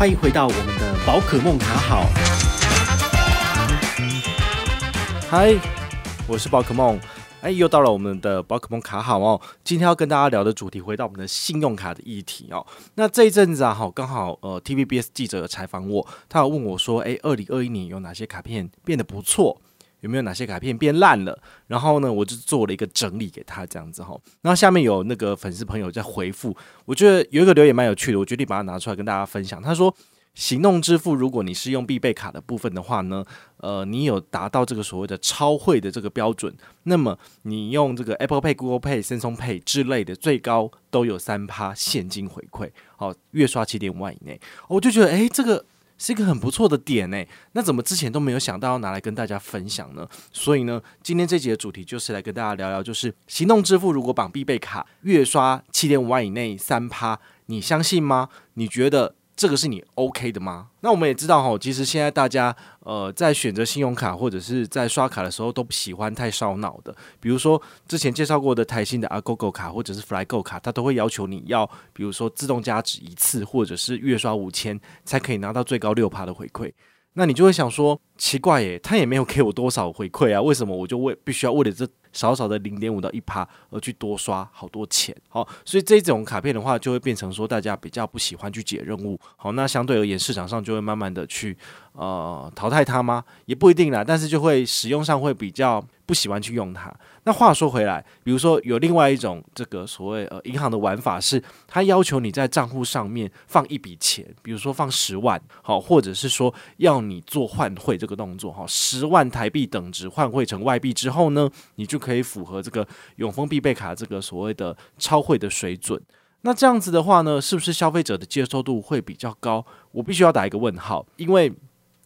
欢迎回到我们的宝可梦卡好。嗨，我是宝可梦。哎，又到了我们的宝可梦卡好哦。今天要跟大家聊的主题，回到我们的信用卡的议题哦。那这一阵子啊，好，刚好呃，TVBS 记者采访我，他有问我说，哎，二零二一年有哪些卡片变得不错？有没有哪些卡片变烂了？然后呢，我就做了一个整理给他这样子哈。然后下面有那个粉丝朋友在回复，我觉得有一个留言蛮有趣的，我决定把它拿出来跟大家分享。他说。行动支付，如果你是用必备卡的部分的话呢，呃，你有达到这个所谓的超汇的这个标准，那么你用这个 Apple Pay、Google Pay、Samsung Pay 之类的，最高都有三趴现金回馈，好，月刷七点五万以内，我就觉得，诶，这个是一个很不错的点呢。那怎么之前都没有想到要拿来跟大家分享呢？所以呢，今天这集的主题就是来跟大家聊聊，就是行动支付如果绑必备卡，月刷七点五万以内三趴，你相信吗？你觉得？这个是你 OK 的吗？那我们也知道哈，其实现在大家呃在选择信用卡或者是在刷卡的时候都不喜欢太烧脑的。比如说之前介绍过的台新的 Agogo 卡或者是 Flygo 卡，它都会要求你要，比如说自动加值一次，或者是月刷五千才可以拿到最高六趴的回馈。那你就会想说，奇怪耶，他也没有给我多少回馈啊，为什么我就为必须要为了这？少少的零点五到一趴，而去多刷好多钱，好，所以这种卡片的话，就会变成说大家比较不喜欢去解任务，好，那相对而言市场上就会慢慢的去呃淘汰它吗？也不一定啦，但是就会使用上会比较不喜欢去用它。那话说回来，比如说有另外一种这个所谓呃银行的玩法是，它要求你在账户上面放一笔钱，比如说放十万，好，或者是说要你做换汇这个动作，哈，十万台币等值换汇成外币之后呢，你就可以符合这个永丰必备卡这个所谓的超汇的水准。那这样子的话呢，是不是消费者的接受度会比较高？我必须要打一个问号，因为。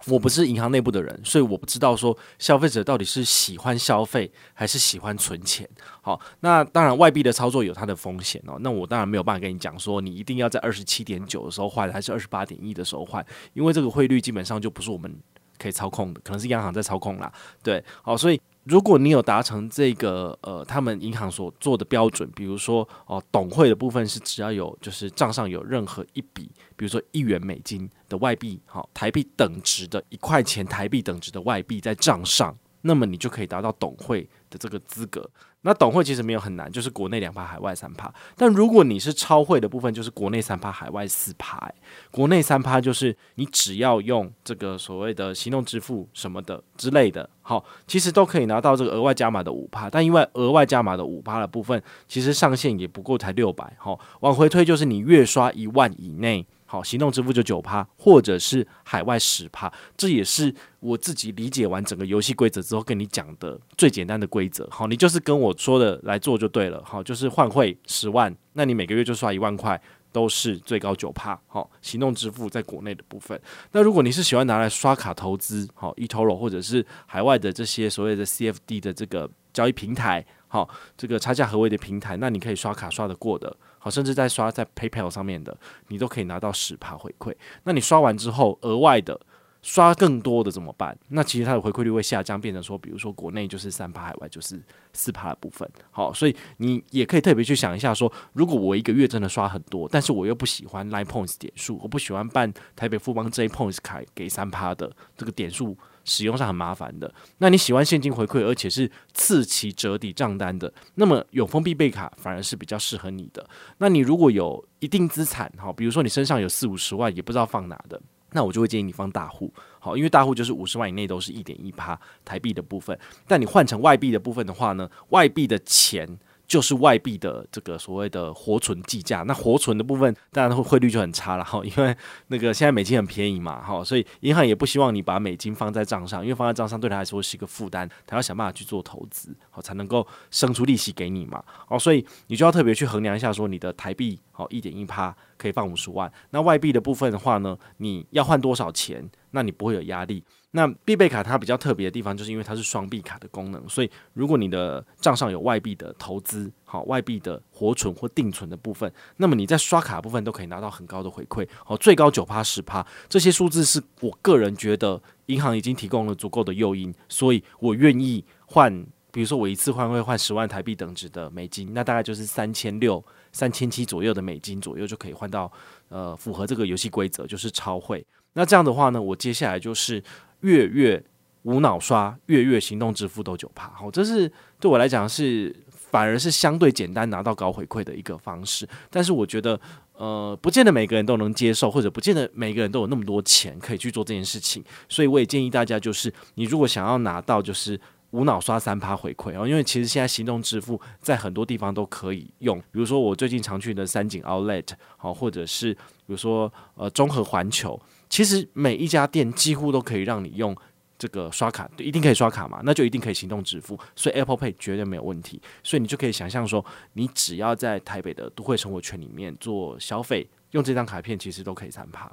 我不是银行内部的人，所以我不知道说消费者到底是喜欢消费还是喜欢存钱。好，那当然外币的操作有它的风险哦。那我当然没有办法跟你讲说你一定要在二十七点九的时候换，还是二十八点一的时候换，因为这个汇率基本上就不是我们可以操控的，可能是央行在操控啦。对，好，所以。如果你有达成这个呃，他们银行所做的标准，比如说哦，董会的部分是只要有就是账上有任何一笔，比如说一元美金的外币，好，台币等值的一块钱台币等值的外币在账上，那么你就可以达到懂汇的这个资格。那懂汇其实没有很难，就是国内两趴，海外三趴。但如果你是超会的部分，就是国内三趴，海外四趴。欸。国内三趴就是你只要用这个所谓的行动支付什么的之类的，好，其实都可以拿到这个额外加码的五趴。但因为额外加码的五趴的部分，其实上限也不过才六百。好，往回推就是你月刷一万以内。好，行动支付就九趴，或者是海外十趴，这也是我自己理解完整个游戏规则之后跟你讲的最简单的规则。好，你就是跟我说的来做就对了。好，就是换汇十万，那你每个月就刷一万块，都是最高九趴。好，行动支付在国内的部分。那如果你是喜欢拿来刷卡投资，好，eToro 或者是海外的这些所谓的 CFD 的这个交易平台，好，这个差价合微的平台，那你可以刷卡刷得过的。好，甚至在刷在 PayPal 上面的，你都可以拿到十趴回馈。那你刷完之后，额外的刷更多的怎么办？那其实它的回馈率会下降，变成说，比如说国内就是三趴，海外就是四趴的部分。好，所以你也可以特别去想一下说，如果我一个月真的刷很多，但是我又不喜欢 Line Points 点数，我不喜欢办台北富邦 J Points 卡给三趴的这个点数。使用上很麻烦的，那你喜欢现金回馈，而且是次期折抵账单的，那么永丰必备卡反而是比较适合你的。那你如果有一定资产，好，比如说你身上有四五十万，也不知道放哪的，那我就会建议你放大户，好，因为大户就是五十万以内都是一点一趴台币的部分，但你换成外币的部分的话呢，外币的钱。就是外币的这个所谓的活存计价，那活存的部分当然会汇率就很差了哈，因为那个现在美金很便宜嘛 哈，所以银行也不希望你把美金放在账上，因为放在账上对他来说是一个负担，他要想办法去做投资，好才能够生出利息给你嘛，哦，所以你就要特别去衡量一下说你的台币好一点一趴可以放五十万，那外币的部分的话呢，你要换多少钱？那你不会有压力。那必备卡它比较特别的地方，就是因为它是双币卡的功能，所以如果你的账上有外币的投资，好，外币的活存或定存的部分，那么你在刷卡部分都可以拿到很高的回馈，好，最高九趴十趴，这些数字是我个人觉得银行已经提供了足够的诱因，所以我愿意换，比如说我一次换会换十万台币等值的美金，那大概就是三千六。三千七左右的美金左右就可以换到呃符合这个游戏规则，就是超汇。那这样的话呢，我接下来就是月月无脑刷，月月行动支付都九趴。好，这是对我来讲是反而是相对简单拿到高回馈的一个方式。但是我觉得。呃，不见得每个人都能接受，或者不见得每个人都有那么多钱可以去做这件事情，所以我也建议大家，就是你如果想要拿到就是无脑刷三趴回馈哦，因为其实现在行动支付在很多地方都可以用，比如说我最近常去的三井 Outlet，好，或者是比如说呃中和环球，其实每一家店几乎都可以让你用。这个刷卡一定可以刷卡嘛？那就一定可以行动支付，所以 Apple Pay 绝对没有问题。所以你就可以想象说，你只要在台北的都会生活圈里面做消费，用这张卡片其实都可以三趴。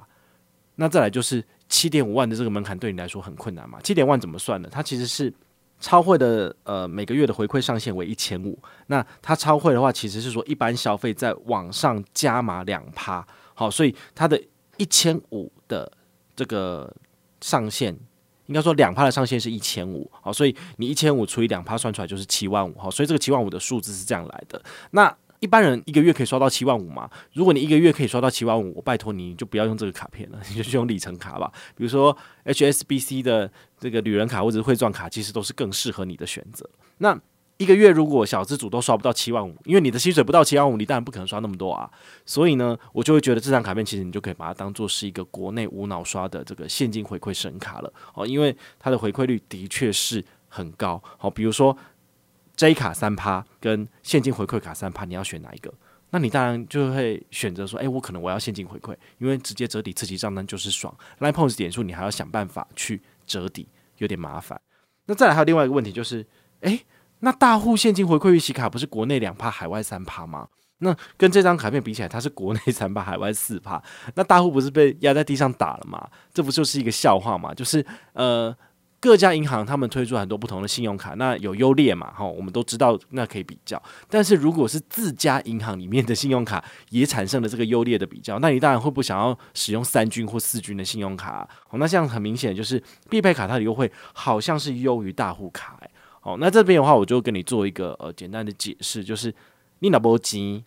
那再来就是七点五万的这个门槛对你来说很困难嘛？七点万怎么算呢？它其实是超会的呃每个月的回馈上限为一千五。那它超会的话，其实是说一般消费在网上加码两趴。好，所以它的一千五的这个上限。应该说两趴的上限是一千五，好，所以你一千五除以两趴算出来就是七万五，好，所以这个七万五的数字是这样来的。那一般人一个月可以刷到七万五嘛？如果你一个月可以刷到七万五，我拜托你就不要用这个卡片了，你就用里程卡吧。比如说 HSBC 的这个旅人卡或者是汇钻卡，其实都是更适合你的选择。那一个月如果小资族都刷不到七万五，因为你的薪水不到七万五，你当然不可能刷那么多啊。所以呢，我就会觉得这张卡片其实你就可以把它当做是一个国内无脑刷的这个现金回馈神卡了哦，因为它的回馈率的确是很高。好，比如说 J 卡三趴跟现金回馈卡三趴，你要选哪一个？那你当然就会选择说，诶，我可能我要现金回馈，因为直接折抵刺激账单就是爽。Line Points 点数你还要想办法去折抵，有点麻烦。那再来还有另外一个问题就是，诶。那大户现金回馈预期卡不是国内两趴，海外三趴吗？那跟这张卡片比起来，它是国内三趴，海外四趴。那大户不是被压在地上打了吗？这不就是一个笑话吗？就是呃，各家银行他们推出很多不同的信用卡，那有优劣嘛？哈，我们都知道，那可以比较。但是如果是自家银行里面的信用卡也产生了这个优劣的比较，那你当然会不想要使用三军或四军的信用卡？好，那这样很明显就是必备卡它的优惠好像是优于大户卡，欸，好，那这边的话，我就跟你做一个呃简单的解释，就是你那波金，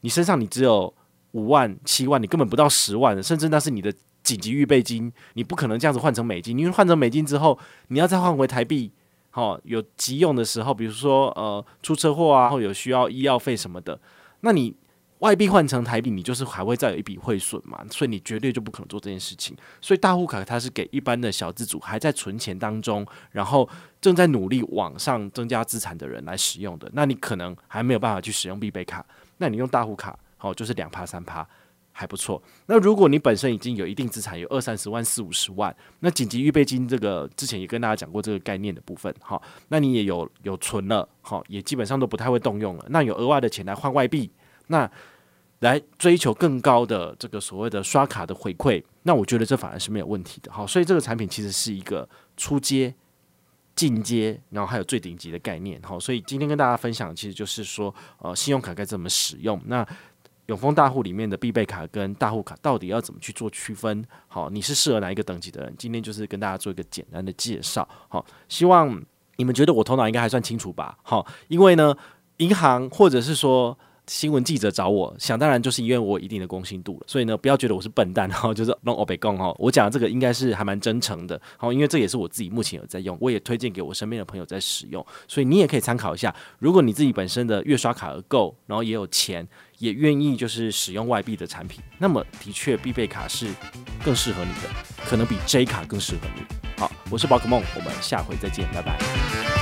你身上你只有五万、七万，你根本不到十万，甚至那是你的紧急预备金，你不可能这样子换成美金，因为换成美金之后，你要再换回台币，好，有急用的时候，比如说呃出车祸啊，或有需要医药费什么的，那你。外币换成台币，你就是还会再有一笔汇损嘛，所以你绝对就不可能做这件事情。所以大户卡它是给一般的小资主还在存钱当中，然后正在努力往上增加资产的人来使用的。那你可能还没有办法去使用必备卡，那你用大户卡，好，就是两趴三趴还不错。那如果你本身已经有一定资产，有二三十万、四五十万，那紧急预备金这个之前也跟大家讲过这个概念的部分，好，那你也有有存了，好，也基本上都不太会动用了。那有额外的钱来换外币。那来追求更高的这个所谓的刷卡的回馈，那我觉得这反而是没有问题的。好，所以这个产品其实是一个初阶、进阶，然后还有最顶级的概念。好，所以今天跟大家分享，其实就是说，呃，信用卡该怎么使用。那永丰大户里面的必备卡跟大户卡到底要怎么去做区分？好，你是适合哪一个等级的人？今天就是跟大家做一个简单的介绍。好，希望你们觉得我头脑应该还算清楚吧？好，因为呢，银行或者是说。新闻记者找我，想当然就是因为我有一定的公信度了，所以呢，不要觉得我是笨蛋然后，就是 弄欧北共哈，我讲的这个应该是还蛮真诚的，好，因为这也是我自己目前有在用，我也推荐给我身边的朋友在使用，所以你也可以参考一下。如果你自己本身的月刷卡额够，然后也有钱，也愿意就是使用外币的产品，那么的确必备卡是更适合你的，可能比 J 卡更适合你。好，我是宝可梦，我们下回再见，拜拜。